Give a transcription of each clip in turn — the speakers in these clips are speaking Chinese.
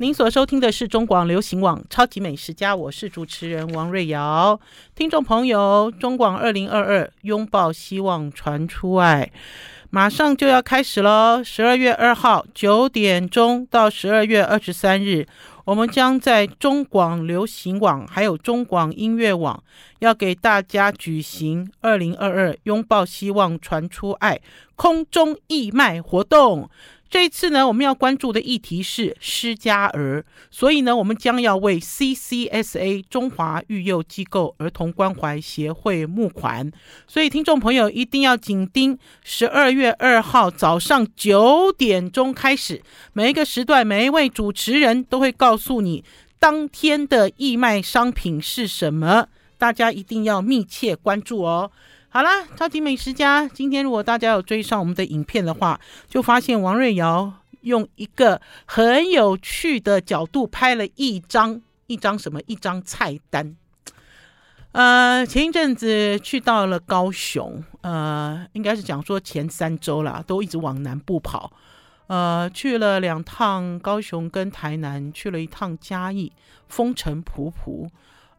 您所收听的是中广流行网《超级美食家》，我是主持人王瑞瑶。听众朋友，中广二零二二拥抱希望，传出爱，马上就要开始喽！十二月二号九点钟到十二月二十三日，我们将在中广流行网还有中广音乐网，要给大家举行二零二二拥抱希望，传出爱空中义卖活动。这一次呢，我们要关注的议题是施加儿，所以呢，我们将要为 CCSA 中华育幼机构儿童关怀协会募款，所以听众朋友一定要紧盯十二月二号早上九点钟开始，每一个时段，每一位主持人都会告诉你当天的义卖商品是什么，大家一定要密切关注哦。好啦，超级美食家，今天如果大家有追上我们的影片的话，就发现王瑞瑶用一个很有趣的角度拍了一张一张什么一张菜单。呃，前一阵子去到了高雄，呃，应该是讲说前三周啦，都一直往南部跑，呃，去了两趟高雄跟台南，去了一趟嘉义，风尘仆仆，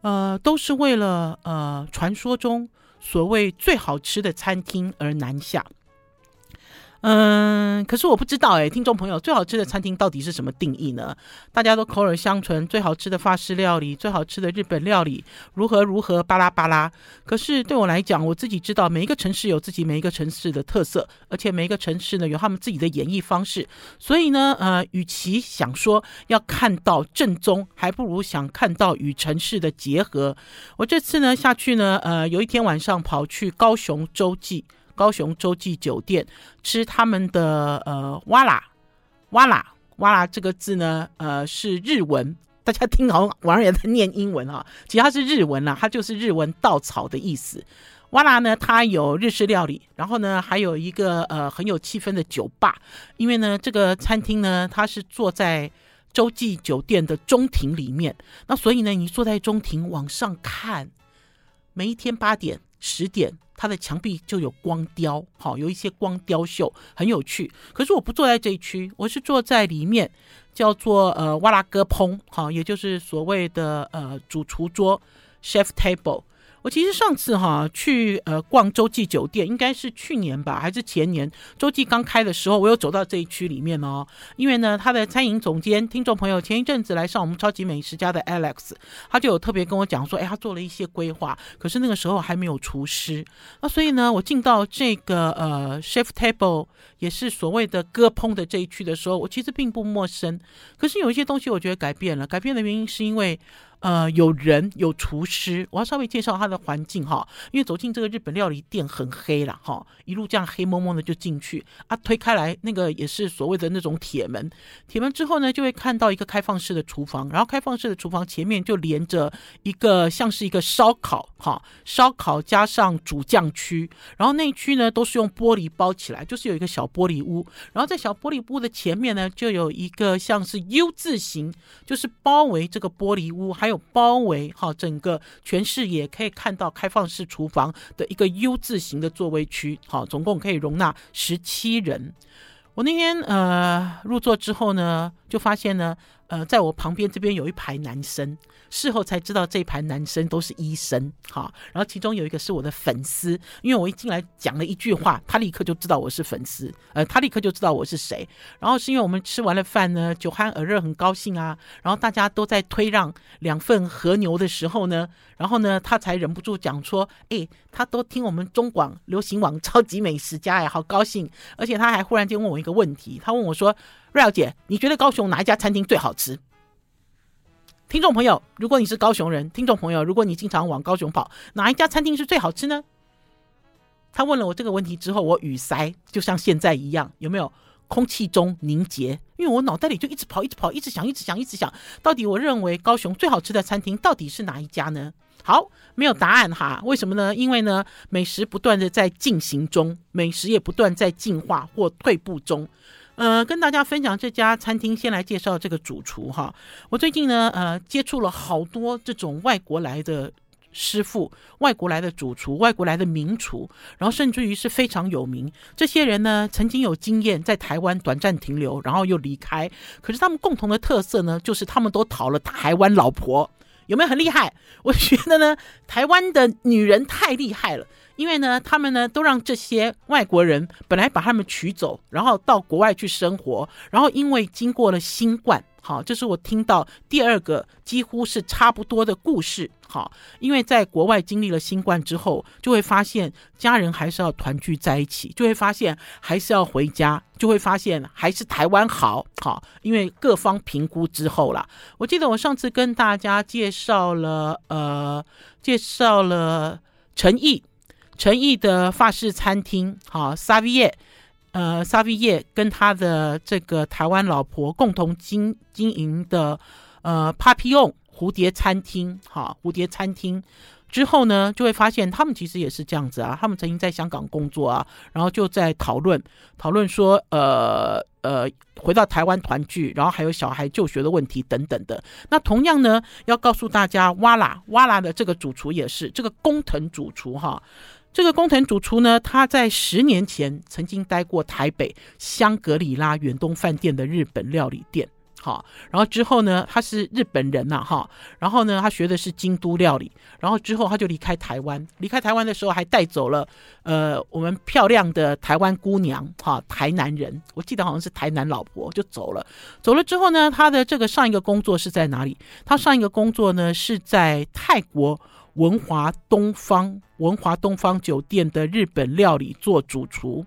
呃，都是为了呃传说中。所谓最好吃的餐厅而南下，嗯，可是我不知道哎，听众朋友，最好吃的餐厅到底是什么定义呢？大家都口耳相传，最好吃的法式料理，最好吃的日本料理，如何如何巴拉巴拉。可是对我来讲，我自己知道，每一个城市有自己每一个城市的特色，而且每一个城市呢有他们自己的演绎方式。所以呢，呃，与其想说要看到正宗，还不如想看到与城市的结合。我这次呢下去呢，呃，有一天晚上跑去高雄洲际。高雄洲际酒店吃他们的呃哇啦哇啦哇啦这个字呢，呃是日文，大家听好，网上也在念英文啊，其实它是日文啦，它就是日文稻草的意思。哇啦呢，它有日式料理，然后呢还有一个呃很有气氛的酒吧，因为呢这个餐厅呢它是坐在洲际酒店的中庭里面，那所以呢你坐在中庭往上看，每一天八点十点。它的墙壁就有光雕，好，有一些光雕秀，很有趣。可是我不坐在这一区，我是坐在里面，叫做呃哇啦割烹，好，也就是所谓的呃主厨桌 （chef table）。我其实上次哈去呃逛洲际酒店，应该是去年吧，还是前年？洲际刚开的时候，我有走到这一区里面哦。因为呢，他的餐饮总监，听众朋友前一阵子来上我们超级美食家的 Alex，他就有特别跟我讲说，哎，他做了一些规划，可是那个时候还没有厨师。那所以呢，我进到这个呃 chef table，也是所谓的割烹的这一区的时候，我其实并不陌生。可是有一些东西，我觉得改变了。改变的原因是因为。呃，有人有厨师，我要稍微介绍他的环境哈，因为走进这个日本料理店很黑了哈，一路这样黑蒙蒙的就进去啊，推开来那个也是所谓的那种铁门，铁门之后呢，就会看到一个开放式的厨房，然后开放式的厨房前面就连着一个像是一个烧烤哈，烧烤加上煮酱区，然后那区呢都是用玻璃包起来，就是有一个小玻璃屋，然后在小玻璃屋的前面呢就有一个像是 U 字形，就是包围这个玻璃屋，还有。包围哈，整个全视野可以看到开放式厨房的一个 U 字形的座位区，好，总共可以容纳十七人。我那天呃入座之后呢，就发现呢。呃，在我旁边这边有一排男生，事后才知道这一排男生都是医生，哈。然后其中有一个是我的粉丝，因为我一进来讲了一句话，他立刻就知道我是粉丝，呃，他立刻就知道我是谁。然后是因为我们吃完了饭呢，酒酣耳热，很高兴啊。然后大家都在推让两份和牛的时候呢，然后呢，他才忍不住讲说，哎，他都听我们中广流行网 超级美食家，哎，好高兴。而且他还忽然间问我一个问题，他问我说。瑞瑶姐，你觉得高雄哪一家餐厅最好吃？听众朋友，如果你是高雄人，听众朋友，如果你经常往高雄跑，哪一家餐厅是最好吃呢？他问了我这个问题之后，我语塞，就像现在一样，有没有空气中凝结？因为我脑袋里就一直跑，一直跑，一直想，一直想，一直想，到底我认为高雄最好吃的餐厅到底是哪一家呢？好，没有答案哈。为什么呢？因为呢，美食不断的在进行中，美食也不断在进化或退步中。呃，跟大家分享这家餐厅，先来介绍这个主厨哈。我最近呢，呃，接触了好多这种外国来的师傅、外国来的主厨、外国来的名厨，然后甚至于是非常有名。这些人呢，曾经有经验在台湾短暂停留，然后又离开。可是他们共同的特色呢，就是他们都讨了台湾老婆。有没有很厉害？我觉得呢，台湾的女人太厉害了，因为呢，他们呢都让这些外国人本来把他们娶走，然后到国外去生活，然后因为经过了新冠。好，这是我听到第二个几乎是差不多的故事。好，因为在国外经历了新冠之后，就会发现家人还是要团聚在一起，就会发现还是要回家，就会发现还是台湾好。好，因为各方评估之后啦，我记得我上次跟大家介绍了，呃，介绍了陈毅，陈毅的法式餐厅，好，萨维耶。呃，萨维叶跟他的这个台湾老婆共同经经营的呃，Papillon 蝴蝶餐厅，哈，蝴蝶餐厅之后呢，就会发现他们其实也是这样子啊。他们曾经在香港工作啊，然后就在讨论讨论说，呃呃，回到台湾团聚，然后还有小孩就学的问题等等的。那同样呢，要告诉大家，哇啦哇啦的这个主厨也是这个工藤主厨哈。这个工藤主厨呢，他在十年前曾经待过台北香格里拉远东饭店的日本料理店，好，然后之后呢，他是日本人呐，哈，然后呢，他学的是京都料理，然后之后他就离开台湾，离开台湾的时候还带走了呃我们漂亮的台湾姑娘，哈，台南人，我记得好像是台南老婆就走了，走了之后呢，他的这个上一个工作是在哪里？他上一个工作呢是在泰国。文华东方文华东方酒店的日本料理做主厨，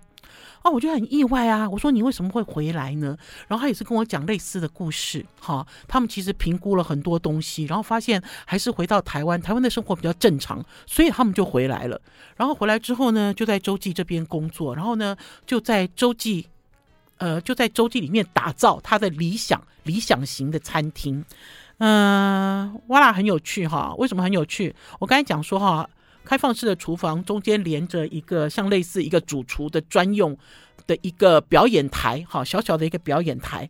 哦，我就很意外啊！我说你为什么会回来呢？然后他也是跟我讲类似的故事，哈，他们其实评估了很多东西，然后发现还是回到台湾，台湾的生活比较正常，所以他们就回来了。然后回来之后呢，就在洲际这边工作，然后呢，就在洲际，呃，就在洲际里面打造他的理想理想型的餐厅。嗯，哇啦，很有趣哈！为什么很有趣？我刚才讲说哈，开放式的厨房中间连着一个像类似一个主厨的专用的一个表演台，哈，小小的一个表演台。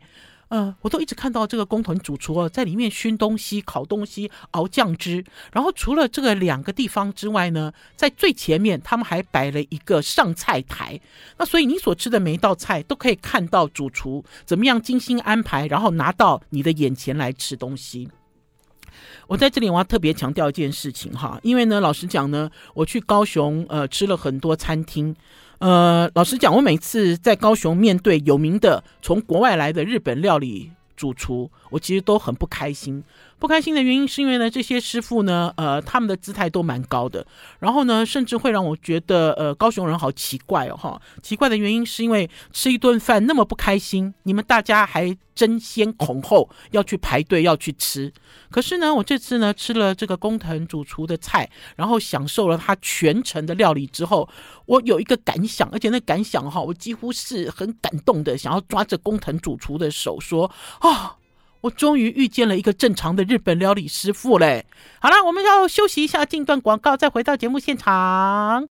呃，我都一直看到这个工藤主厨在里面熏东西、烤东西、熬酱汁。然后除了这个两个地方之外呢，在最前面他们还摆了一个上菜台。那所以你所吃的每一道菜都可以看到主厨怎么样精心安排，然后拿到你的眼前来吃东西。我在这里我要特别强调一件事情哈，因为呢，老实讲呢，我去高雄呃吃了很多餐厅。呃，老实讲，我每次在高雄面对有名的从国外来的日本料理主厨，我其实都很不开心。不开心的原因是因为呢，这些师傅呢，呃，他们的姿态都蛮高的，然后呢，甚至会让我觉得，呃，高雄人好奇怪哦，哈，奇怪的原因是因为吃一顿饭那么不开心，你们大家还争先恐后要去排队要去吃。可是呢，我这次呢吃了这个工藤主厨的菜，然后享受了他全程的料理之后，我有一个感想，而且那感想哈，我几乎是很感动的，想要抓着工藤主厨的手说啊。我终于遇见了一个正常的日本料理师傅嘞！好了，我们要休息一下，进段广告，再回到节目现场。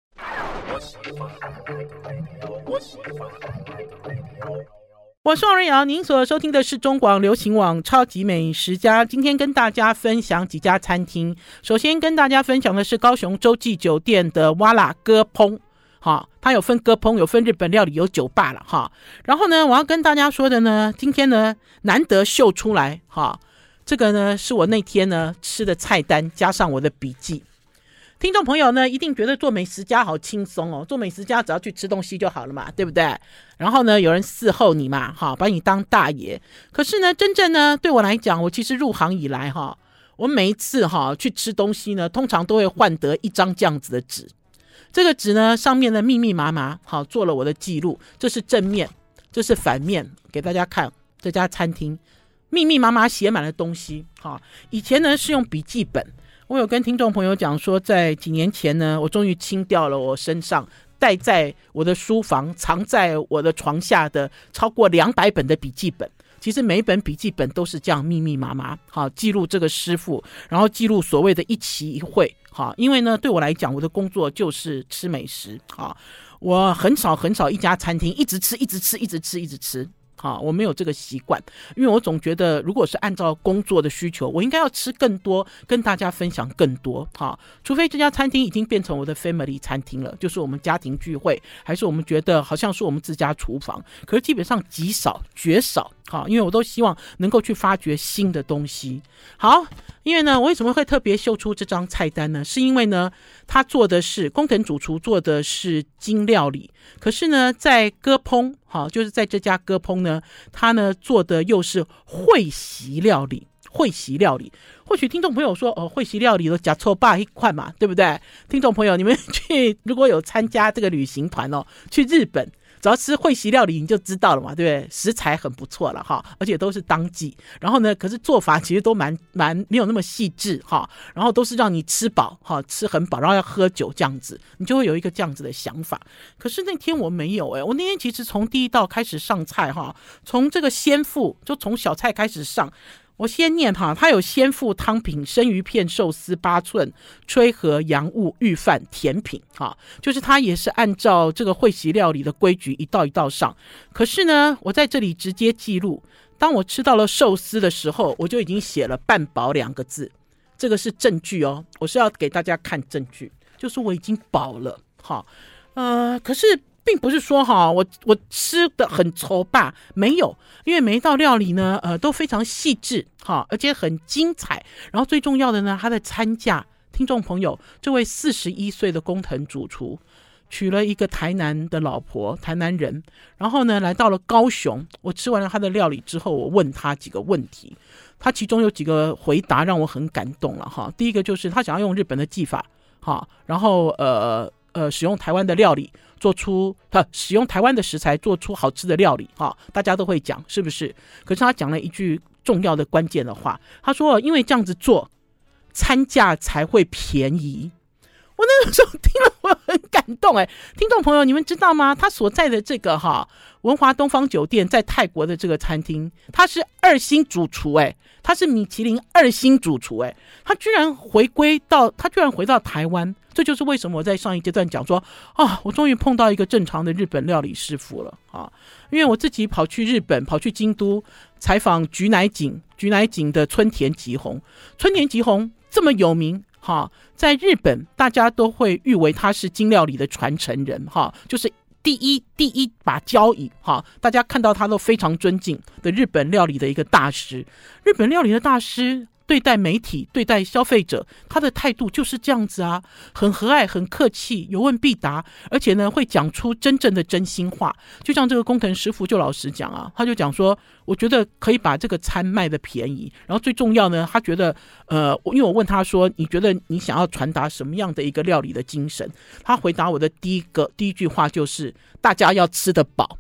我是王瑞瑶，您所收听的是中广流行网超级美食家。今天跟大家分享几家餐厅，首先跟大家分享的是高雄洲际酒店的哇啦哥烹。好，它有分割烹，有分日本料理，有酒吧了哈。然后呢，我要跟大家说的呢，今天呢难得秀出来哈，这个呢是我那天呢吃的菜单加上我的笔记。听众朋友呢一定觉得做美食家好轻松哦，做美食家只要去吃东西就好了嘛，对不对？然后呢有人伺候你嘛，哈，把你当大爷。可是呢，真正呢对我来讲，我其实入行以来哈，我每一次哈去吃东西呢，通常都会换得一张这样子的纸。这个纸呢，上面呢密密麻麻，好做了我的记录。这是正面，这是反面，给大家看。这家餐厅密密麻麻写满了东西。好，以前呢是用笔记本。我有跟听众朋友讲说，在几年前呢，我终于清掉了我身上带在我的书房、藏在我的床下的超过两百本的笔记本。其实每一本笔记本都是这样密密麻麻，好记录这个师傅，然后记录所谓的一期一会，好，因为呢，对我来讲，我的工作就是吃美食，好，我很少很少一家餐厅一直吃，一直吃，一直吃，一直吃，哈，我没有这个习惯，因为我总觉得，如果是按照工作的需求，我应该要吃更多，跟大家分享更多，哈。除非这家餐厅已经变成我的 family 餐厅了，就是我们家庭聚会，还是我们觉得好像是我们自家厨房，可是基本上极少，绝少，好。因为我都希望能够去发掘新的东西。好，因为呢，我为什么会特别秀出这张菜单呢？是因为呢，他做的是工藤主厨做的是京料理，可是呢，在割烹。好，就是在这家割烹呢，他呢做的又是会席料理。会席料理，或许听众朋友说，哦，会席料理都呷粗饱一块嘛，对不对？听众朋友，你们 去如果有参加这个旅行团哦，去日本。只要吃会席料理，你就知道了嘛，对不对？食材很不错了哈，而且都是当季。然后呢，可是做法其实都蛮蛮没有那么细致哈。然后都是让你吃饱哈，吃很饱，然后要喝酒这样子，你就会有一个这样子的想法。可是那天我没有哎、我那天其实从第一道开始上菜哈，从这个先付就从小菜开始上。我先念哈，它有先付汤品、生鱼片、寿司、八寸、炊和、洋务、御饭、甜品，哈，就是它也是按照这个会席料理的规矩一道一道上。可是呢，我在这里直接记录，当我吃到了寿司的时候，我就已经写了“半饱”两个字，这个是证据哦，我是要给大家看证据，就是我已经饱了，哈，呃，可是。并不是说哈，我我吃的很愁吧，没有，因为每一道料理呢，呃，都非常细致哈，而且很精彩。然后最重要的呢，他的餐价，听众朋友，这位四十一岁的工藤主厨娶了一个台南的老婆，台南人，然后呢，来到了高雄。我吃完了他的料理之后，我问他几个问题，他其中有几个回答让我很感动了哈。第一个就是他想要用日本的技法哈，然后呃呃，使用台湾的料理。做出呃使用台湾的食材做出好吃的料理哈，大家都会讲是不是？可是他讲了一句重要的关键的话，他说：“因为这样子做，餐价才会便宜。”我那个时候听了，我很感动哎，听众朋友，你们知道吗？他所在的这个哈文华东方酒店在泰国的这个餐厅，他是二星主厨哎，他是米其林二星主厨哎，他居然回归到他居然回到台湾，这就是为什么我在上一阶段讲说啊，我终于碰到一个正常的日本料理师傅了啊，因为我自己跑去日本，跑去京都采访菊乃井，菊乃井的村田吉弘，村田吉弘这么有名。哈，在日本，大家都会誉为他是金料理的传承人，哈，就是第一第一把交椅，哈，大家看到他都非常尊敬的日本料理的一个大师，日本料理的大师。对待媒体、对待消费者，他的态度就是这样子啊，很和蔼、很客气，有问必答，而且呢，会讲出真正的真心话。就像这个工藤师傅就老实讲啊，他就讲说，我觉得可以把这个餐卖的便宜，然后最重要呢，他觉得，呃，因为我问他说，你觉得你想要传达什么样的一个料理的精神？他回答我的第一个第一句话就是，大家要吃得饱。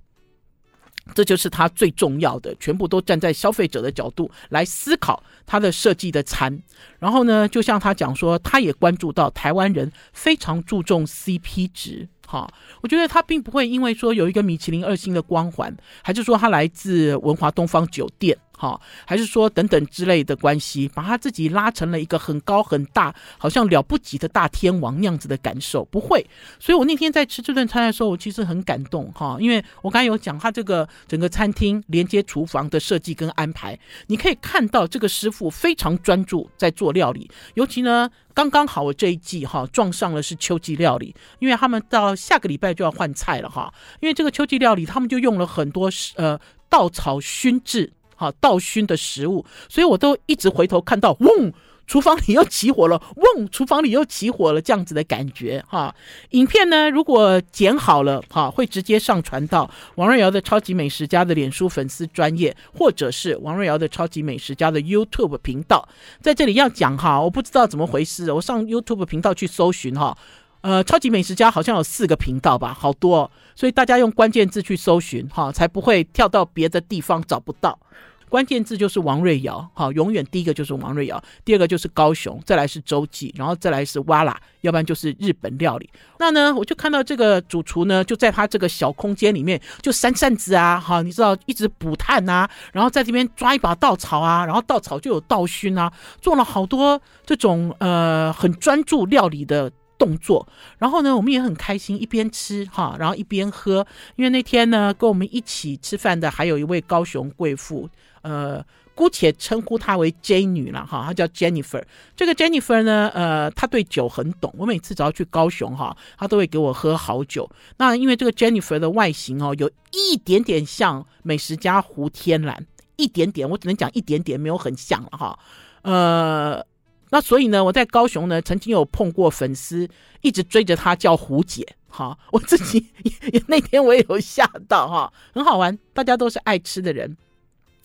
这就是他最重要的，全部都站在消费者的角度来思考他的设计的餐。然后呢，就像他讲说，他也关注到台湾人非常注重 CP 值。哈，我觉得他并不会因为说有一个米其林二星的光环，还是说他来自文华东方酒店。好，还是说等等之类的关系，把他自己拉成了一个很高很大，好像了不起的大天王那样子的感受，不会。所以我那天在吃这顿餐的时候，我其实很感动哈，因为我刚才有讲他这个整个餐厅连接厨房的设计跟安排，你可以看到这个师傅非常专注在做料理，尤其呢，刚刚好我这一季哈撞上了是秋季料理，因为他们到下个礼拜就要换菜了哈，因为这个秋季料理他们就用了很多呃稻草熏制。好，倒熏的食物，所以我都一直回头看到，嗡，厨房里又起火了，嗡，厨房里又起火了，这样子的感觉哈。影片呢，如果剪好了，哈，会直接上传到王瑞瑶的超级美食家的脸书粉丝专业，或者是王瑞瑶的超级美食家的 YouTube 频道。在这里要讲哈，我不知道怎么回事，我上 YouTube 频道去搜寻哈。呃，超级美食家好像有四个频道吧，好多哦，所以大家用关键字去搜寻哈，才不会跳到别的地方找不到。关键字就是王瑞瑶，好，永远第一个就是王瑞瑶，第二个就是高雄，再来是周记，然后再来是哇啦，要不然就是日本料理。那呢，我就看到这个主厨呢，就在他这个小空间里面，就扇扇子啊，哈，你知道，一直补炭啊，然后在这边抓一把稻草啊，然后稻草就有稻熏啊，做了好多这种呃很专注料理的。动作。然后呢，我们也很开心，一边吃哈，然后一边喝。因为那天呢，跟我们一起吃饭的还有一位高雄贵妇，呃。姑且称呼她为 J 女了哈，她叫 Jennifer。这个 Jennifer 呢，呃，她对酒很懂。我每次只要去高雄哈，她都会给我喝好酒。那因为这个 Jennifer 的外形哦，有一点点像美食家胡天兰，一点点，我只能讲一点点，没有很像了哈。呃，那所以呢，我在高雄呢，曾经有碰过粉丝一直追着他叫胡姐哈，我自己 那天我也有吓到哈，很好玩，大家都是爱吃的人。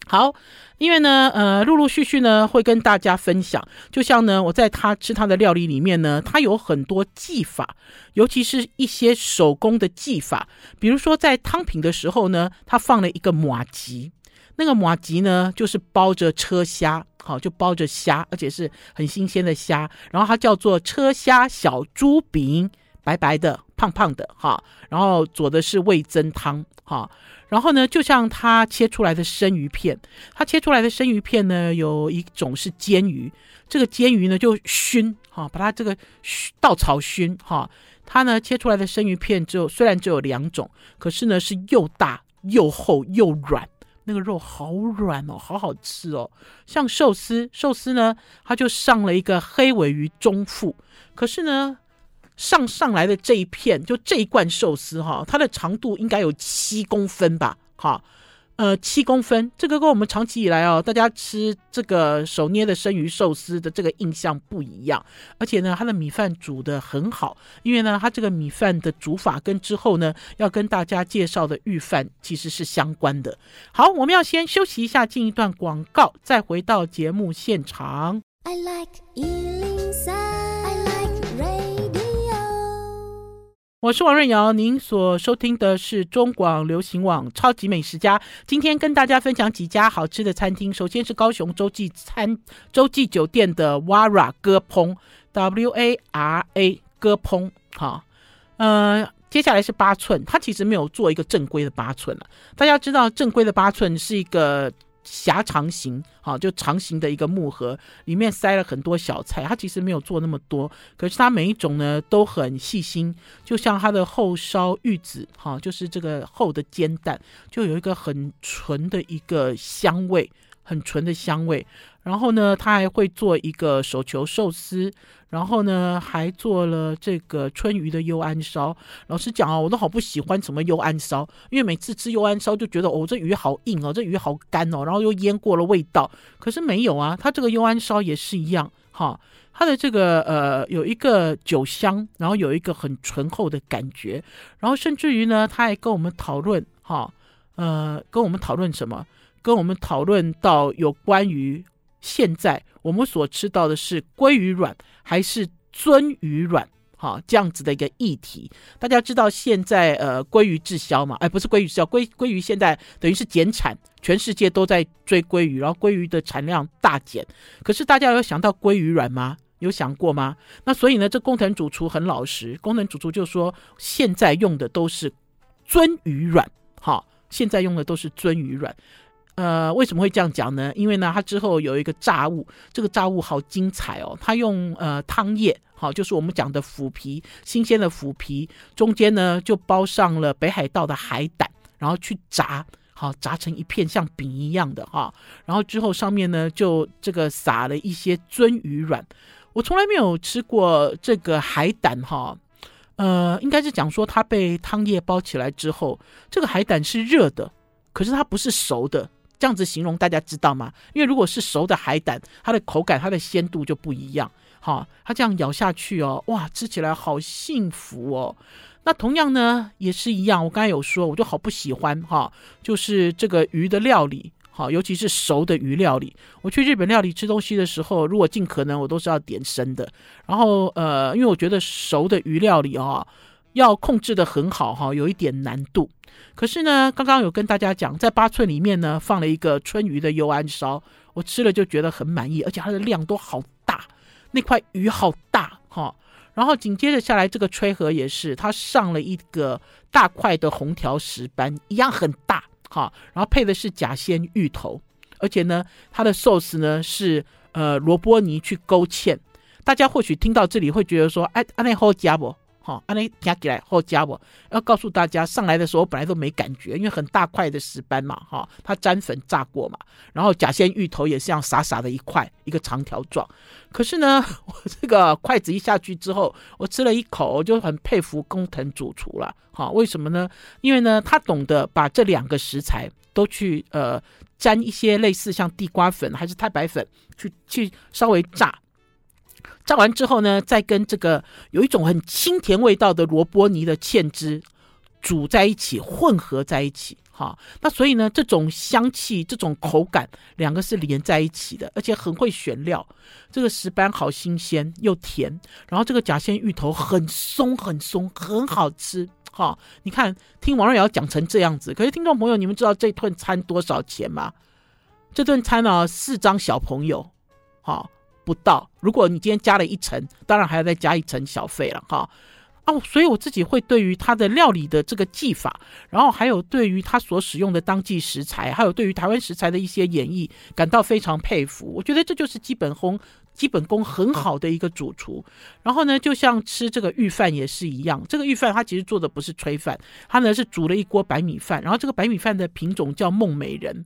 好，因为呢，呃，陆陆续续呢会跟大家分享，就像呢，我在他吃他的料理里面呢，他有很多技法，尤其是一些手工的技法，比如说在汤品的时候呢，他放了一个马吉，那个马吉呢就是包着车虾，好，就包着虾，而且是很新鲜的虾，然后它叫做车虾小猪饼，白白的，胖胖的，哈，然后佐的是味增汤，哈。然后呢，就像它切出来的生鱼片，它切出来的生鱼片呢，有一种是煎鱼，这个煎鱼呢就熏哈，把它这个稻草熏哈，它呢切出来的生鱼片只有虽然只有两种，可是呢是又大又厚又软，那个肉好软哦，好好吃哦。像寿司，寿司呢，它就上了一个黑尾鱼中腹，可是呢。上上来的这一片，就这一罐寿司哈，它的长度应该有七公分吧？哈，呃，七公分，这个跟我们长期以来哦，大家吃这个手捏的生鱼寿司的这个印象不一样。而且呢，它的米饭煮得很好，因为呢，它这个米饭的煮法跟之后呢要跟大家介绍的御饭其实是相关的。好，我们要先休息一下，进一段广告，再回到节目现场。I like 我是王瑞瑶，您所收听的是中广流行网超级美食家。今天跟大家分享几家好吃的餐厅。首先是高雄洲际餐洲际酒店的 Wara 割烹 W A R A 割烹，好，呃，接下来是八寸，它其实没有做一个正规的八寸了。大家知道正规的八寸是一个。狭长型，就长形的一个木盒，里面塞了很多小菜。它其实没有做那么多，可是它每一种呢都很细心。就像它的厚烧玉子，哈，就是这个厚的煎蛋，就有一个很纯的一个香味，很纯的香味。然后呢，他还会做一个手球寿司，然后呢，还做了这个春鱼的幽安烧。老实讲啊，我都好不喜欢什么幽安烧，因为每次吃幽安烧就觉得哦，这鱼好硬哦，这鱼好干哦，然后又腌过了味道。可是没有啊，他这个幽安烧也是一样，哈，他的这个呃有一个酒香，然后有一个很醇厚的感觉，然后甚至于呢，他还跟我们讨论，哈，呃，跟我们讨论什么？跟我们讨论到有关于。现在我们所吃到的是鲑鱼卵还是鳟鱼卵？哈，这样子的一个议题。大家知道现在呃鲑鱼滞销嘛？哎，不是鲑鱼滞销，鲑鲑鱼现在等于是减产，全世界都在追鲑鱼，然后鲑鱼的产量大减。可是大家有想到鲑鱼卵吗？有想过吗？那所以呢，这工藤主厨很老实，工藤主厨就说现在用的都是鳟鱼卵，哈，现在用的都是鳟鱼卵。呃，为什么会这样讲呢？因为呢，它之后有一个炸物，这个炸物好精彩哦。它用呃汤叶，好，就是我们讲的腐皮，新鲜的腐皮，中间呢就包上了北海道的海胆，然后去炸，好，炸成一片像饼一样的哈。然后之后上面呢就这个撒了一些鳟鱼卵。我从来没有吃过这个海胆哈，呃，应该是讲说它被汤叶包起来之后，这个海胆是热的，可是它不是熟的。这样子形容大家知道吗？因为如果是熟的海胆，它的口感、它的鲜度就不一样。哈，它这样咬下去哦，哇，吃起来好幸福哦。那同样呢，也是一样。我刚才有说，我就好不喜欢哈，就是这个鱼的料理，哈，尤其是熟的鱼料理。我去日本料理吃东西的时候，如果尽可能，我都是要点生的。然后呃，因为我觉得熟的鱼料理啊。要控制的很好哈，有一点难度。可是呢，刚刚有跟大家讲，在八寸里面呢，放了一个春鱼的幽安烧，我吃了就觉得很满意，而且它的量都好大，那块鱼好大哈。然后紧接着下来，这个吹盒也是，它上了一个大块的红条石斑，一样很大哈。然后配的是甲鲜芋头，而且呢，它的寿司呢是呃萝卜泥去勾芡。大家或许听到这里会觉得说，哎，安内好加不？好，安内加起来好加我？要告诉大家，上来的时候本来都没感觉，因为很大块的石斑嘛，哈，它沾粉炸过嘛，然后甲仙芋头也是这样傻傻的一块，一个长条状。可是呢，我这个筷子一下去之后，我吃了一口，我就很佩服工藤主厨了。好，为什么呢？因为呢，他懂得把这两个食材都去呃沾一些类似像地瓜粉还是太白粉去去稍微炸。炸完之后呢，再跟这个有一种很清甜味道的萝卜泥的芡汁煮在一起，混合在一起，哈。那所以呢，这种香气、这种口感，两个是连在一起的，而且很会选料。这个石斑好新鲜又甜，然后这个甲仙芋头很松很松，很好吃，哈。你看，听王瑞瑶讲成这样子，可是听众朋友，你们知道这顿餐多少钱吗？这顿餐呢、啊，四张小朋友，哈。不到，如果你今天加了一层，当然还要再加一层小费了哈。哦，所以我自己会对于他的料理的这个技法，然后还有对于他所使用的当季食材，还有对于台湾食材的一些演绎，感到非常佩服。我觉得这就是基本功，基本功很好的一个主厨。然后呢，就像吃这个御饭也是一样，这个御饭他其实做的不是炊饭，他呢是煮了一锅白米饭，然后这个白米饭的品种叫梦美人。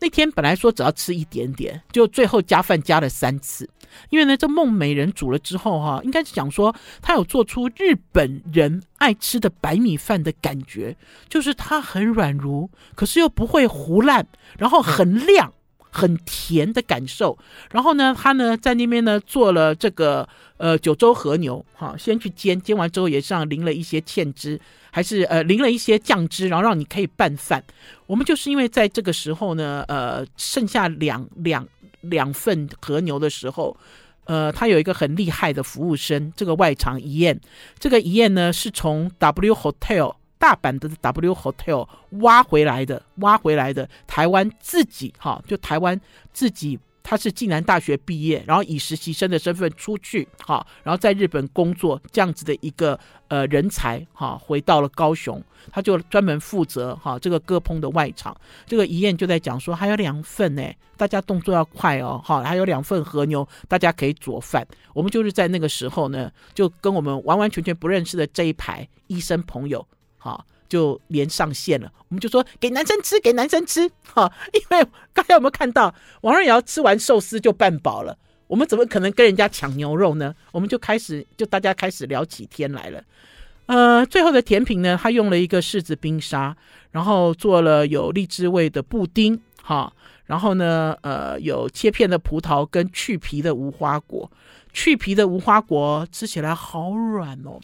那天本来说只要吃一点点，就最后加饭加了三次，因为呢，这梦美人煮了之后哈、应该是讲说他有做出日本人爱吃的白米饭的感觉，就是它很软如，可是又不会糊烂，然后很亮。很甜的感受，然后呢，他呢在那边呢做了这个呃九州和牛，哈，先去煎，煎完之后也上淋了一些芡汁，还是呃淋了一些酱汁，然后让你可以拌饭。我们就是因为在这个时候呢，呃，剩下两两两份和牛的时候，呃，他有一个很厉害的服务生，这个外场一宴，这个一宴呢是从 W Hotel。大阪的 W Hotel 挖回来的，挖回来的台湾自己哈，就台湾自己，他是暨南大学毕业，然后以实习生的身份出去哈，然后在日本工作这样子的一个呃人才哈，回到了高雄，他就专门负责哈这个割烹的外场。这个遗宴就在讲说还有两份呢，大家动作要快哦哈，还有两份和牛，大家可以佐饭。我们就是在那个时候呢，就跟我们完完全全不认识的这一排医生朋友。好，就连上线了。我们就说给男生吃，给男生吃。哈，因为刚才有没有看到王瑞瑶吃完寿司就半饱了？我们怎么可能跟人家抢牛肉呢？我们就开始，就大家开始聊起天来了。呃，最后的甜品呢，他用了一个柿子冰沙，然后做了有荔枝味的布丁。哈，然后呢，呃，有切片的葡萄跟去皮的无花果。去皮的无花果吃起来好软哦。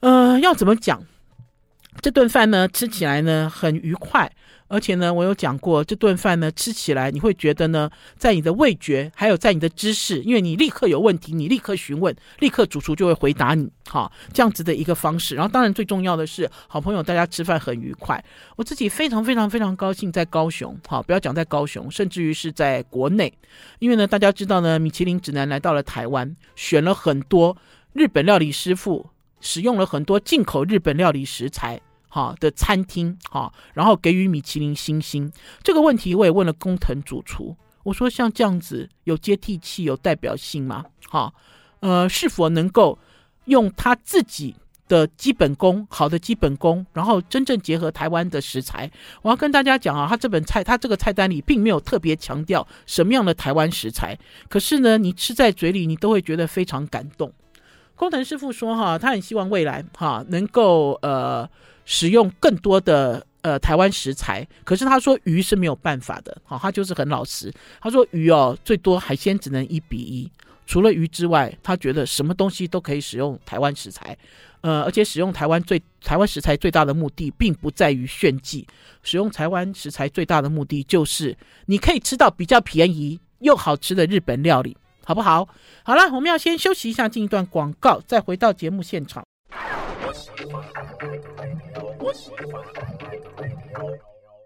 呃，要怎么讲？这顿饭呢，吃起来呢很愉快，而且呢，我有讲过，这顿饭呢吃起来，你会觉得呢，在你的味觉，还有在你的知识，因为你立刻有问题，你立刻询问，立刻主厨就会回答你，哈，这样子的一个方式。然后，当然最重要的是，好朋友大家吃饭很愉快，我自己非常非常非常高兴在高雄，哈，不要讲在高雄，甚至于是在国内，因为呢，大家知道呢，米其林指南来到了台湾，选了很多日本料理师傅。使用了很多进口日本料理食材，哈的餐厅，哈，然后给予米其林星星。这个问题我也问了工藤主厨，我说像这样子有接地气、有代表性吗？哈，呃，是否能够用他自己的基本功，好的基本功，然后真正结合台湾的食材？我要跟大家讲啊，他这本菜，他这个菜单里并没有特别强调什么样的台湾食材，可是呢，你吃在嘴里，你都会觉得非常感动。工藤师傅说：“哈，他很希望未来哈能够呃使用更多的呃台湾食材。可是他说鱼是没有办法的，好，他就是很老实。他说鱼哦，最多海鲜只能一比一。除了鱼之外，他觉得什么东西都可以使用台湾食材。呃，而且使用台湾最台湾食材最大的目的，并不在于炫技。使用台湾食材最大的目的，就是你可以吃到比较便宜又好吃的日本料理。”好不好？好了，我们要先休息一下，进一段广告，再回到节目现场。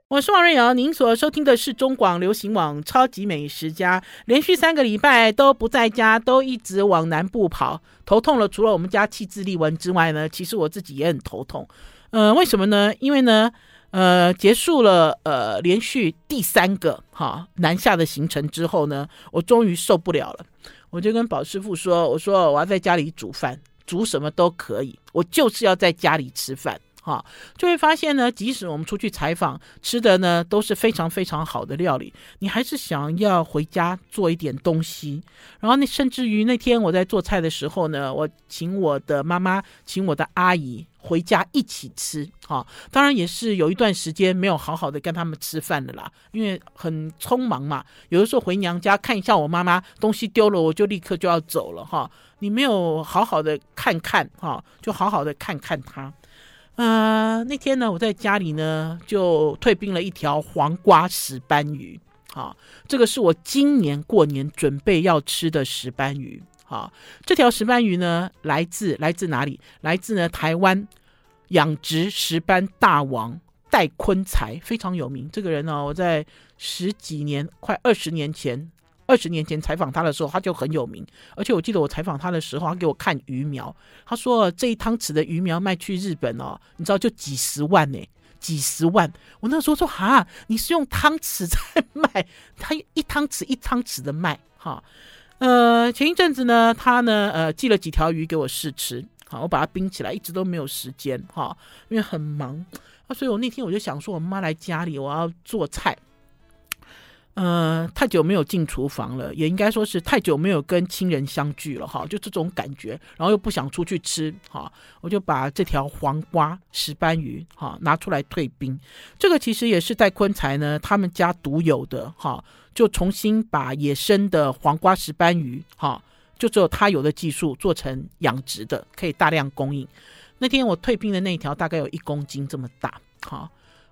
我是王瑞瑶，您所收听的是中广流行网《超级美食家》，连续三个礼拜都不在家，都一直往南部跑，头痛了。除了我们家气质丽文之外呢，其实我自己也很头痛。呃，为什么呢？因为呢。呃，结束了呃连续第三个哈南下的行程之后呢，我终于受不了了，我就跟宝师傅说：“我说我要在家里煮饭，煮什么都可以，我就是要在家里吃饭。”哈，就会发现呢，即使我们出去采访，吃的呢都是非常非常好的料理，你还是想要回家做一点东西。然后那甚至于那天我在做菜的时候呢，我请我的妈妈，请我的阿姨回家一起吃。哈，当然也是有一段时间没有好好的跟他们吃饭的啦，因为很匆忙嘛。有的时候回娘家看一下我妈妈东西丢了，我就立刻就要走了哈。你没有好好的看看哈，就好好的看看她。呃，那天呢，我在家里呢就退冰了一条黄瓜石斑鱼，好，这个是我今年过年准备要吃的石斑鱼，好，这条石斑鱼呢来自来自哪里？来自呢台湾养殖石斑大王戴坤才，非常有名。这个人呢，我在十几年，快二十年前。二十年前采访他的时候，他就很有名。而且我记得我采访他的时候，他给我看鱼苗，他说这一汤匙的鱼苗卖去日本哦，你知道就几十万呢，几十万。我那时候说哈，你是用汤匙在卖，他一汤匙一汤匙的卖哈。呃，前一阵子呢，他呢呃寄了几条鱼给我试吃，好，我把它冰起来，一直都没有时间哈，因为很忙啊。所以我那天我就想说，我妈来家里，我要做菜。呃，太久没有进厨房了，也应该说是太久没有跟亲人相聚了哈，就这种感觉，然后又不想出去吃哈，我就把这条黄瓜石斑鱼哈拿出来退冰。这个其实也是戴坤才呢他们家独有的哈，就重新把野生的黄瓜石斑鱼哈，就只有他有的技术做成养殖的，可以大量供应。那天我退冰的那一条大概有一公斤这么大哈。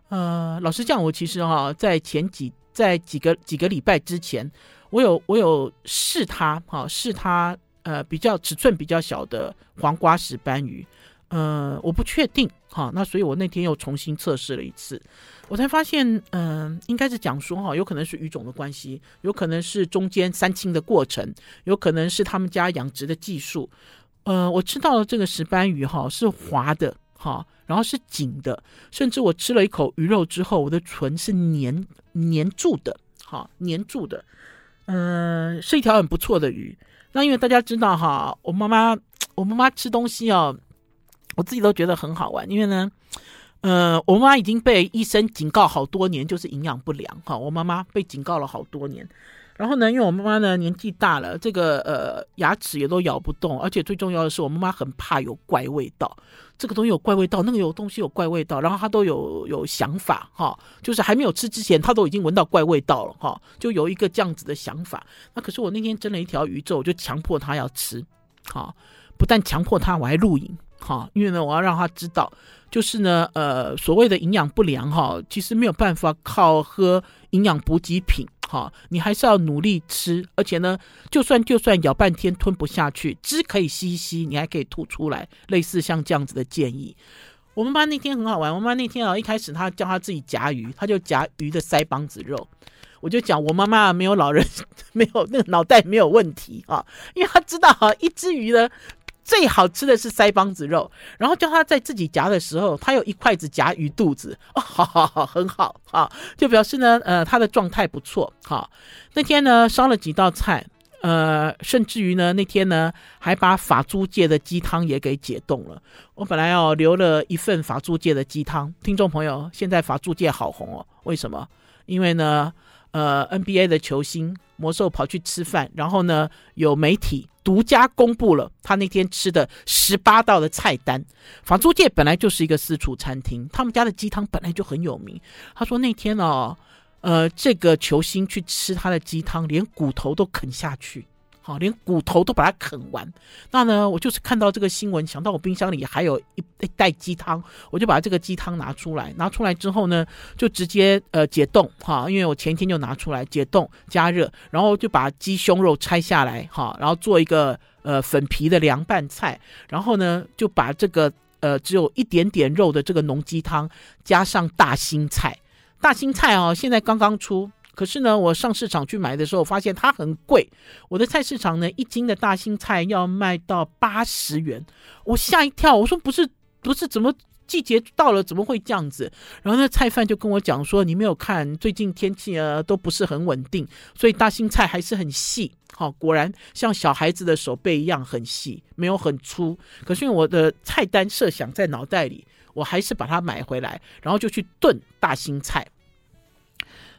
呃，老实讲，我其实哈在前几。在几个几个礼拜之前，我有我有试它，哈，试它，呃，比较尺寸比较小的黄瓜石斑鱼，呃，我不确定，哈，那所以我那天又重新测试了一次，我才发现，嗯、应该是讲说，哈，有可能是鱼种的关系，有可能是中间三清的过程，有可能是他们家养殖的技术，呃，我吃到了这个石斑鱼，哈，是滑的。哈，然后是紧的，甚至我吃了一口鱼肉之后，我的唇是黏黏住的，哈黏住的，嗯、是一条很不错的鱼。那因为大家知道哈，我妈妈我妈妈吃东西哦，我自己都觉得很好玩，因为呢，呃，我妈妈已经被医生警告好多年，就是营养不良。哈，我妈妈被警告了好多年。然后呢，因为我妈妈呢年纪大了，这个呃牙齿也都咬不动，而且最重要的是，我妈妈很怕有怪味道。这个东西有怪味道，那个有东西有怪味道，然后她都有有想法哈，就是还没有吃之前，她都已经闻到怪味道了哈，就有一个这样子的想法。那可是我那天蒸了一条鱼之后，我就强迫她要吃，哈，不但强迫她，我还录影哈，因为呢，我要让她知道，就是呢，呃，所谓的营养不良哈，其实没有办法靠喝营养补给品。好，你还是要努力吃，而且呢，就算就算咬半天吞不下去，汁可以吸一吸，你还可以吐出来，类似像这样子的建议。我们班那天很好玩，我妈那天啊，一开始她叫她自己夹鱼，她就夹鱼的腮帮子肉，我就讲我妈妈没有老人，没有那个脑袋没有问题啊，因为她知道哈，一只鱼呢。最好吃的是腮帮子肉，然后叫他在自己夹的时候，他有一筷子夹鱼肚子，哦，好好好，很好啊，就表示呢，呃，他的状态不错，好，那天呢烧了几道菜，呃，甚至于呢那天呢还把法租界的鸡汤也给解冻了。我本来要留了一份法租界的鸡汤，听众朋友，现在法租界好红哦，为什么？因为呢，呃，NBA 的球星魔兽跑去吃饭，然后呢有媒体。独家公布了他那天吃的十八道的菜单。房租界本来就是一个私厨餐厅，他们家的鸡汤本来就很有名。他说那天哦，呃，这个球星去吃他的鸡汤，连骨头都啃下去。好，连骨头都把它啃完。那呢，我就是看到这个新闻，想到我冰箱里还有一一袋鸡汤，我就把这个鸡汤拿出来。拿出来之后呢，就直接呃解冻哈，因为我前一天就拿出来解冻加热，然后就把鸡胸肉拆下来哈，然后做一个呃粉皮的凉拌菜，然后呢就把这个呃只有一点点肉的这个浓鸡汤加上大心菜，大心菜哦，现在刚刚出。可是呢，我上市场去买的时候，发现它很贵。我的菜市场呢，一斤的大心菜要卖到八十元，我吓一跳。我说不是，不是怎么季节到了，怎么会这样子？然后那菜贩就跟我讲说：“你没有看最近天气啊都不是很稳定，所以大心菜还是很细。好，果然像小孩子的手背一样很细，没有很粗。可是我的菜单设想在脑袋里，我还是把它买回来，然后就去炖大心菜。”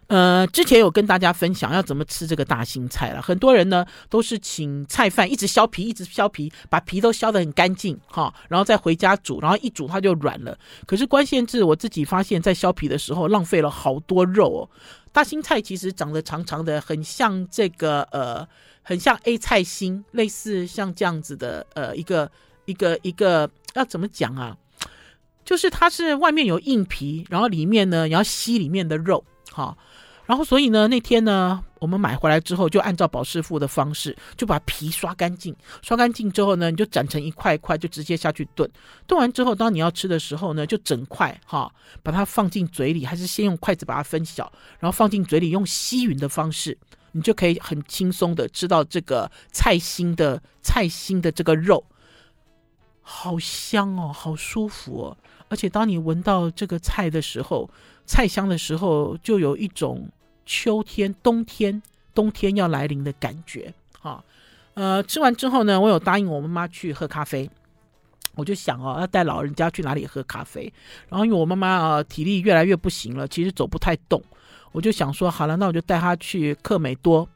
呃，之前有跟大家分享要怎么吃这个大心菜了。很多人呢都是请菜贩一直削皮，一直削皮，把皮都削得很干净哈，然后再回家煮，然后一煮它就软了。可是关键是我自己发现，在削皮的时候浪费了好多肉哦。大心菜其实长得长长的，很像这个呃，很像 A 菜心，类似像这样子的呃一个一个一个要怎么讲啊？就是它是外面有硬皮，然后里面呢你要吸里面的肉哈。然后，所以呢，那天呢，我们买回来之后，就按照保师傅的方式，就把皮刷干净。刷干净之后呢，你就斩成一块一块，就直接下去炖。炖完之后，当你要吃的时候呢，就整块哈，把它放进嘴里，还是先用筷子把它分小，然后放进嘴里，用吸吮的方式，你就可以很轻松的吃到这个菜心的菜心的这个肉，好香哦，好舒服哦。而且当你闻到这个菜的时候，菜香的时候，就有一种。秋天、冬天、冬天要来临的感觉，啊，呃，吃完之后呢，我有答应我妈妈去喝咖啡，我就想哦，要带老人家去哪里喝咖啡？然后因为我妈妈啊体力越来越不行了，其实走不太动，我就想说，好了，那我就带她去克美多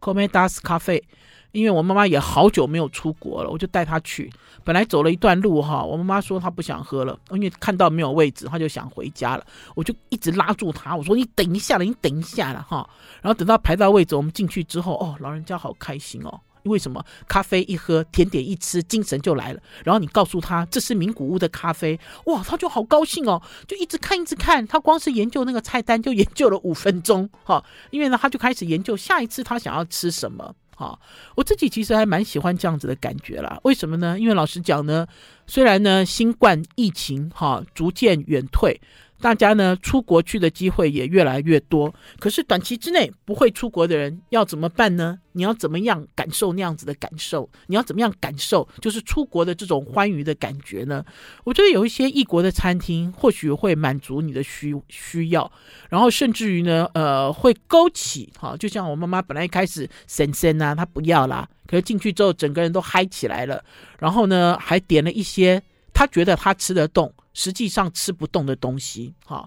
，Comedas 咖啡。因为我妈妈也好久没有出国了，我就带她去。本来走了一段路哈，我妈妈说她不想喝了，因为看到没有位置，她就想回家了。我就一直拉住她，我说你等一下了，你等一下了哈。然后等到排到位置，我们进去之后，哦，老人家好开心哦。因为什么？咖啡一喝，甜点一吃，精神就来了。然后你告诉他这是名古屋的咖啡，哇，他就好高兴哦，就一直看一直看。他光是研究那个菜单就研究了五分钟哈，因为呢他就开始研究下一次他想要吃什么。好，我自己其实还蛮喜欢这样子的感觉啦。为什么呢？因为老实讲呢，虽然呢新冠疫情哈逐渐远退。大家呢出国去的机会也越来越多，可是短期之内不会出国的人要怎么办呢？你要怎么样感受那样子的感受？你要怎么样感受就是出国的这种欢愉的感觉呢？我觉得有一些异国的餐厅或许会满足你的需需要，然后甚至于呢，呃，会勾起哈，就像我妈妈本来一开始神仙呐，她不要啦，可是进去之后整个人都嗨起来了，然后呢还点了一些她觉得她吃得动。实际上吃不动的东西，哈，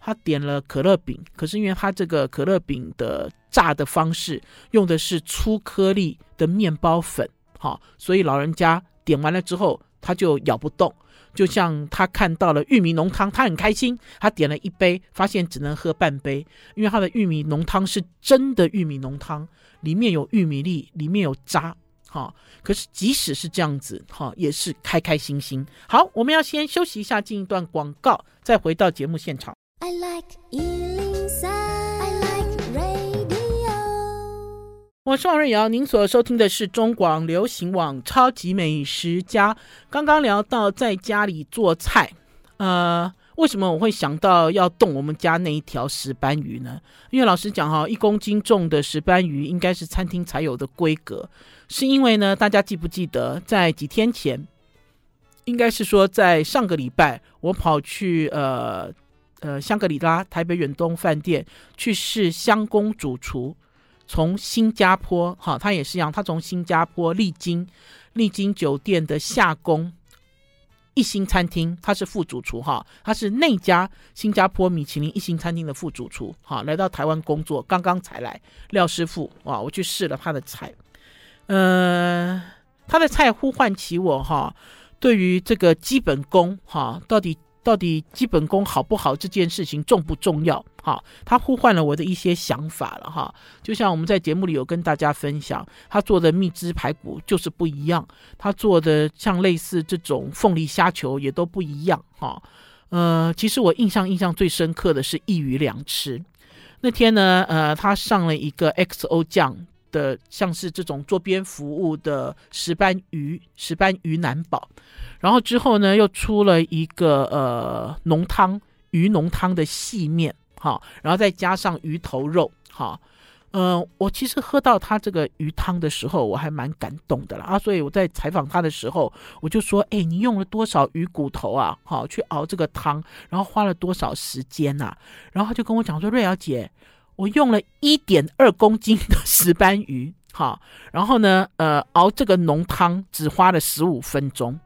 他点了可乐饼，可是因为他这个可乐饼的炸的方式用的是粗颗粒的面包粉，哈，所以老人家点完了之后他就咬不动，就像他看到了玉米浓汤，他很开心，他点了一杯，发现只能喝半杯，因为他的玉米浓汤是真的玉米浓汤，里面有玉米粒，里面有渣。好，可是即使是这样子，哈，也是开开心心。好，我们要先休息一下，进一段广告，再回到节目现场。I like 103, I like radio。我是王瑞瑶，您所收听的是中广流行网《超级美食家》。刚刚聊到在家里做菜，呃。为什么我会想到要动我们家那一条石斑鱼呢？因为老实讲哈，一公斤重的石斑鱼应该是餐厅才有的规格。是因为呢，大家记不记得在几天前，应该是说在上个礼拜，我跑去呃呃香格里拉台北远东饭店去试香工主厨，从新加坡哈，他也是一样，他从新加坡丽晶丽晶酒店的夏宫。一星餐厅，他是副主厨哈，他是那家新加坡米其林一星餐厅的副主厨哈，来到台湾工作，刚刚才来。廖师傅哇，我去试了他的菜，呃，他的菜呼唤起我哈，对于这个基本功哈，到底。到底基本功好不好这件事情重不重要？哈，他呼唤了我的一些想法了哈。就像我们在节目里有跟大家分享，他做的蜜汁排骨就是不一样，他做的像类似这种凤梨虾球也都不一样哈。呃，其实我印象印象最深刻的是一鱼两吃。那天呢，呃，他上了一个 XO 酱的，像是这种桌边服务的石斑鱼，石斑鱼南宝。然后之后呢，又出了一个呃浓汤鱼浓汤的细面，哈，然后再加上鱼头肉，哈，嗯、我其实喝到他这个鱼汤的时候，我还蛮感动的啦啊，所以我在采访他的时候，我就说，哎，你用了多少鱼骨头啊？好，去熬这个汤，然后花了多少时间呐、啊？然后他就跟我讲说，瑞瑶姐，我用了一点二公斤的 石斑鱼，好，然后呢，呃，熬这个浓汤只花了十五分钟。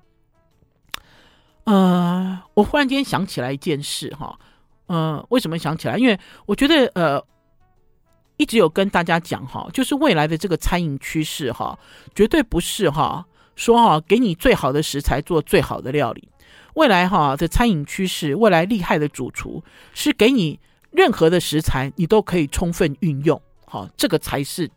呃，我忽然间想起来一件事哈，呃，为什么想起来？因为我觉得呃。一直有跟大家讲哈，就是未来的这个餐饮趋势哈，绝对不是哈说哈给你最好的食材做最好的料理。未来哈的餐饮趋势，未来厉害的主厨是给你任何的食材你都可以充分运用，哈，这个才是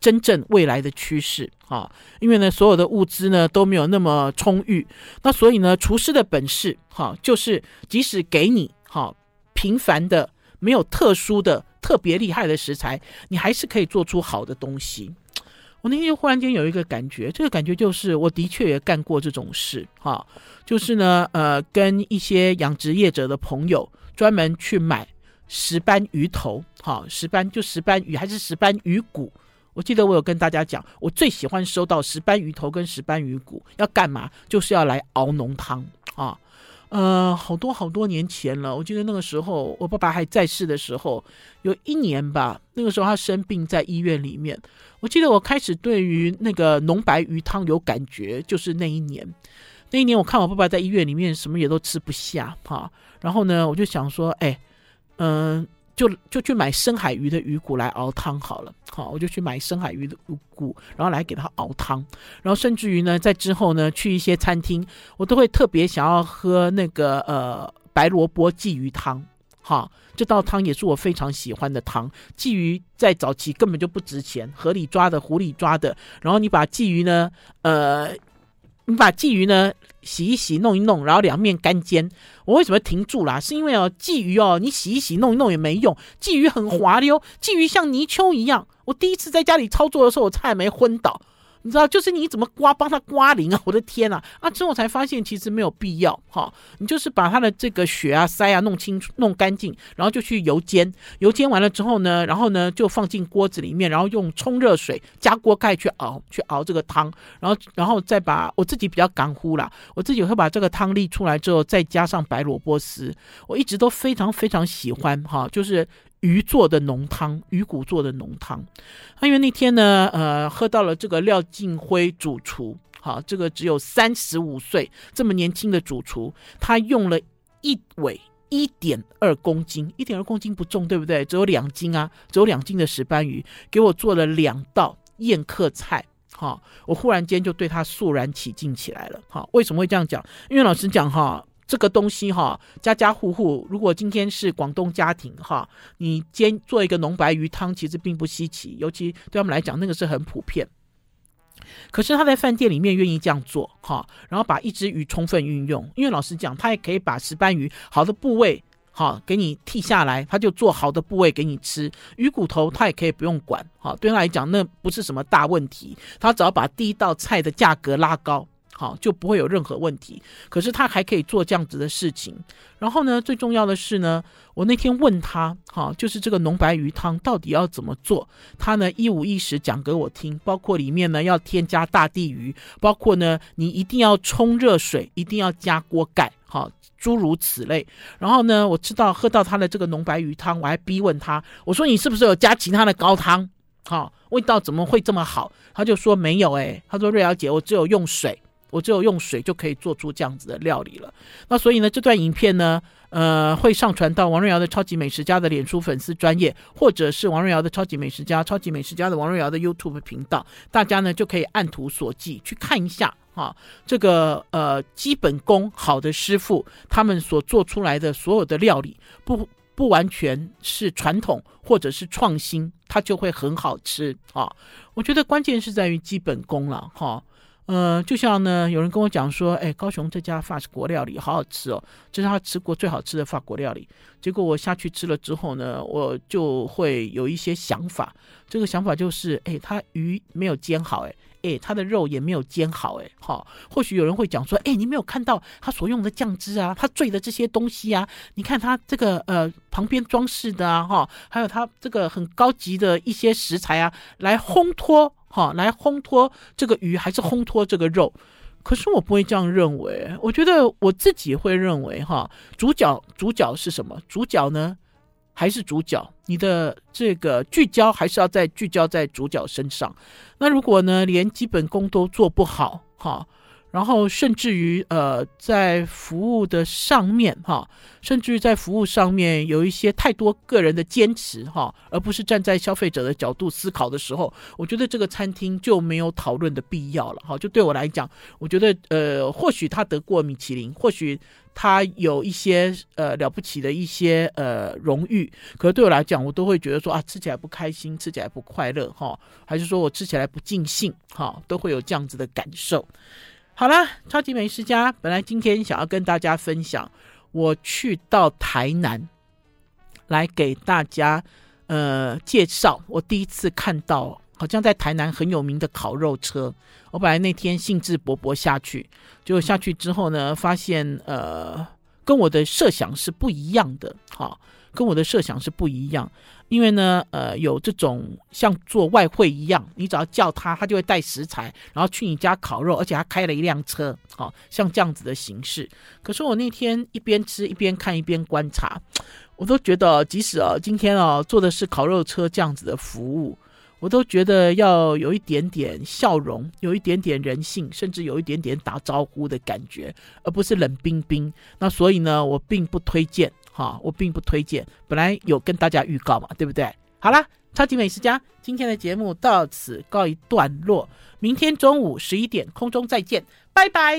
真正未来的趋势啊。因为呢，所有的物资呢都没有那么充裕，那所以呢，厨师的本事哈，就是即使给你哈平凡的没有特殊的。特别厉害的食材，你还是可以做出好的东西。我那天忽然间有一个感觉，这个感觉就是，我的确也干过这种事，哈，就是呢，呃，跟一些养殖业者的朋友专门去买石斑鱼头，哈，石斑就石斑鱼还是石斑鱼骨。我记得我有跟大家讲，我最喜欢收到石斑鱼头跟石斑鱼骨，要干嘛？就是要来熬浓汤啊。呃，好多好多年前了。我记得那个时候，我爸爸还在世的时候，有一年吧。那个时候他生病在医院里面。我记得我开始对于那个浓白鱼汤有感觉，就是那一年。那一年我看我爸爸在医院里面什么也都吃不下哈，然后呢，我就想说，哎，嗯、就就去买深海鱼的鱼骨来熬汤好了，好，我就去买深海鱼的鱼骨，然后来给它熬汤，然后甚至于呢，在之后呢，去一些餐厅，我都会特别想要喝那个呃白萝卜鲫鱼汤，哈，这道汤也是我非常喜欢的汤。鲫鱼在早期根本就不值钱，河里抓的、湖里抓的，然后你把鲫鱼呢，呃。你把鲫鱼呢洗一洗，弄一弄，然后两面干煎。我为什么停住啦？是因为哦，鲫鱼哦，你洗一洗，弄一弄也没用。鲫鱼很滑溜，鲫鱼像泥鳅一样。我第一次在家里操作的时候，我差点没昏倒。你知道，就是你怎么刮，帮他刮鳞啊！我的天呐，啊，之后才发现其实没有必要哈。你就是把它的这个血啊、腮啊弄清楚、弄干净，然后就去油煎。油煎完了之后呢，然后呢就放进锅子里面，然后用冲热水加锅盖去熬，去熬这个汤。然后，然后再把我自己比较干乎啦，我自己会把这个汤沥出来之后，再加上白萝卜丝。我一直都非常非常喜欢哈，就是。鱼做的浓汤，鱼骨做的浓汤。因为那天呢，呃，喝到了这个廖进辉主厨，好，这个只有三十五岁这么年轻的主厨，他用了一尾一点二公斤，一点二公斤不重，对不对？只有两斤啊，只有两斤的石斑鱼，给我做了两道宴客菜，哈，我忽然间就对他肃然起敬起来了，哈，为什么会这样讲？因为老实讲，哈。这个东西哈，家家户户，如果今天是广东家庭哈，你煎做一个浓白鱼汤，其实并不稀奇，尤其对他们来讲，那个是很普遍。可是他在饭店里面愿意这样做哈，然后把一只鱼充分运用，因为老实讲，他也可以把石斑鱼好的部位哈给你剔下来，他就做好的部位给你吃。鱼骨头他也可以不用管哈，对他来讲那不是什么大问题，他只要把第一道菜的价格拉高。好，就不会有任何问题。可是他还可以做这样子的事情。然后呢，最重要的是呢，我那天问他，哈，就是这个浓白鱼汤到底要怎么做？他呢一五一十讲给我听，包括里面呢要添加大地鱼，包括呢你一定要冲热水，一定要加锅盖，哈，诸如此类。然后呢，我知道喝到他的这个浓白鱼汤，我还逼问他，我说你是不是有加其他的高汤？哈，味道怎么会这么好？他就说没有，诶，他说瑞瑶姐，我只有用水。我只有用水就可以做出这样子的料理了。那所以呢，这段影片呢，呃，会上传到王瑞瑶的超级美食家的脸书粉丝专业，或者是王瑞瑶的超级美食家、超级美食家的王瑞瑶的 YouTube 频道，大家呢就可以按图索骥去看一下哈，这个呃基本功好的师傅他们所做出来的所有的料理，不不完全是传统或者是创新，它就会很好吃啊。我觉得关键是在于基本功了哈。呃，就像呢，有人跟我讲说，哎，高雄这家法国料理好好吃哦，这是他吃过最好吃的法国料理。结果我下去吃了之后呢，我就会有一些想法。这个想法就是，哎，他鱼没有煎好，哎，哎，它的肉也没有煎好，哎，哈，或许有人会讲说，哎，你没有看到他所用的酱汁啊，他赘的这些东西啊，你看他这个呃旁边装饰的啊，哈，还有他这个很高级的一些食材啊，来烘托，哈，来烘托这个鱼还是烘托这个肉。可是我不会这样认为，我觉得我自己会认为哈，主角主角是什么？主角呢，还是主角？你的这个聚焦还是要在聚焦在主角身上。那如果呢，连基本功都做不好，哈。然后甚至于呃，在服务的上面哈，甚至于在服务上面有一些太多个人的坚持哈，而不是站在消费者的角度思考的时候，我觉得这个餐厅就没有讨论的必要了哈。就对我来讲，我觉得呃，或许他得过米其林，或许他有一些呃了不起的一些呃荣誉，可是对我来讲，我都会觉得说啊，吃起来不开心，吃起来不快乐哈，还是说我吃起来不尽兴哈，都会有这样子的感受。好啦，超级美食家，本来今天想要跟大家分享，我去到台南来给大家呃介绍，我第一次看到好像在台南很有名的烤肉车。我本来那天兴致勃勃下去，结果下去之后呢，发现呃跟我的设想是不一样的，哈，跟我的设想是不一样。因为呢，呃，有这种像做外汇一样，你只要叫他，他就会带食材，然后去你家烤肉，而且他开了一辆车，好、哦、像这样子的形式。可是我那天一边吃一边看一边观察，我都觉得，即使啊今天啊坐的是烤肉车这样子的服务，我都觉得要有一点点笑容，有一点点人性，甚至有一点点打招呼的感觉，而不是冷冰冰。那所以呢，我并不推荐。好，我并不推荐。本来有跟大家预告嘛，对不对？好啦，超级美食家今天的节目到此告一段落。明天中午十一点空中再见，拜拜。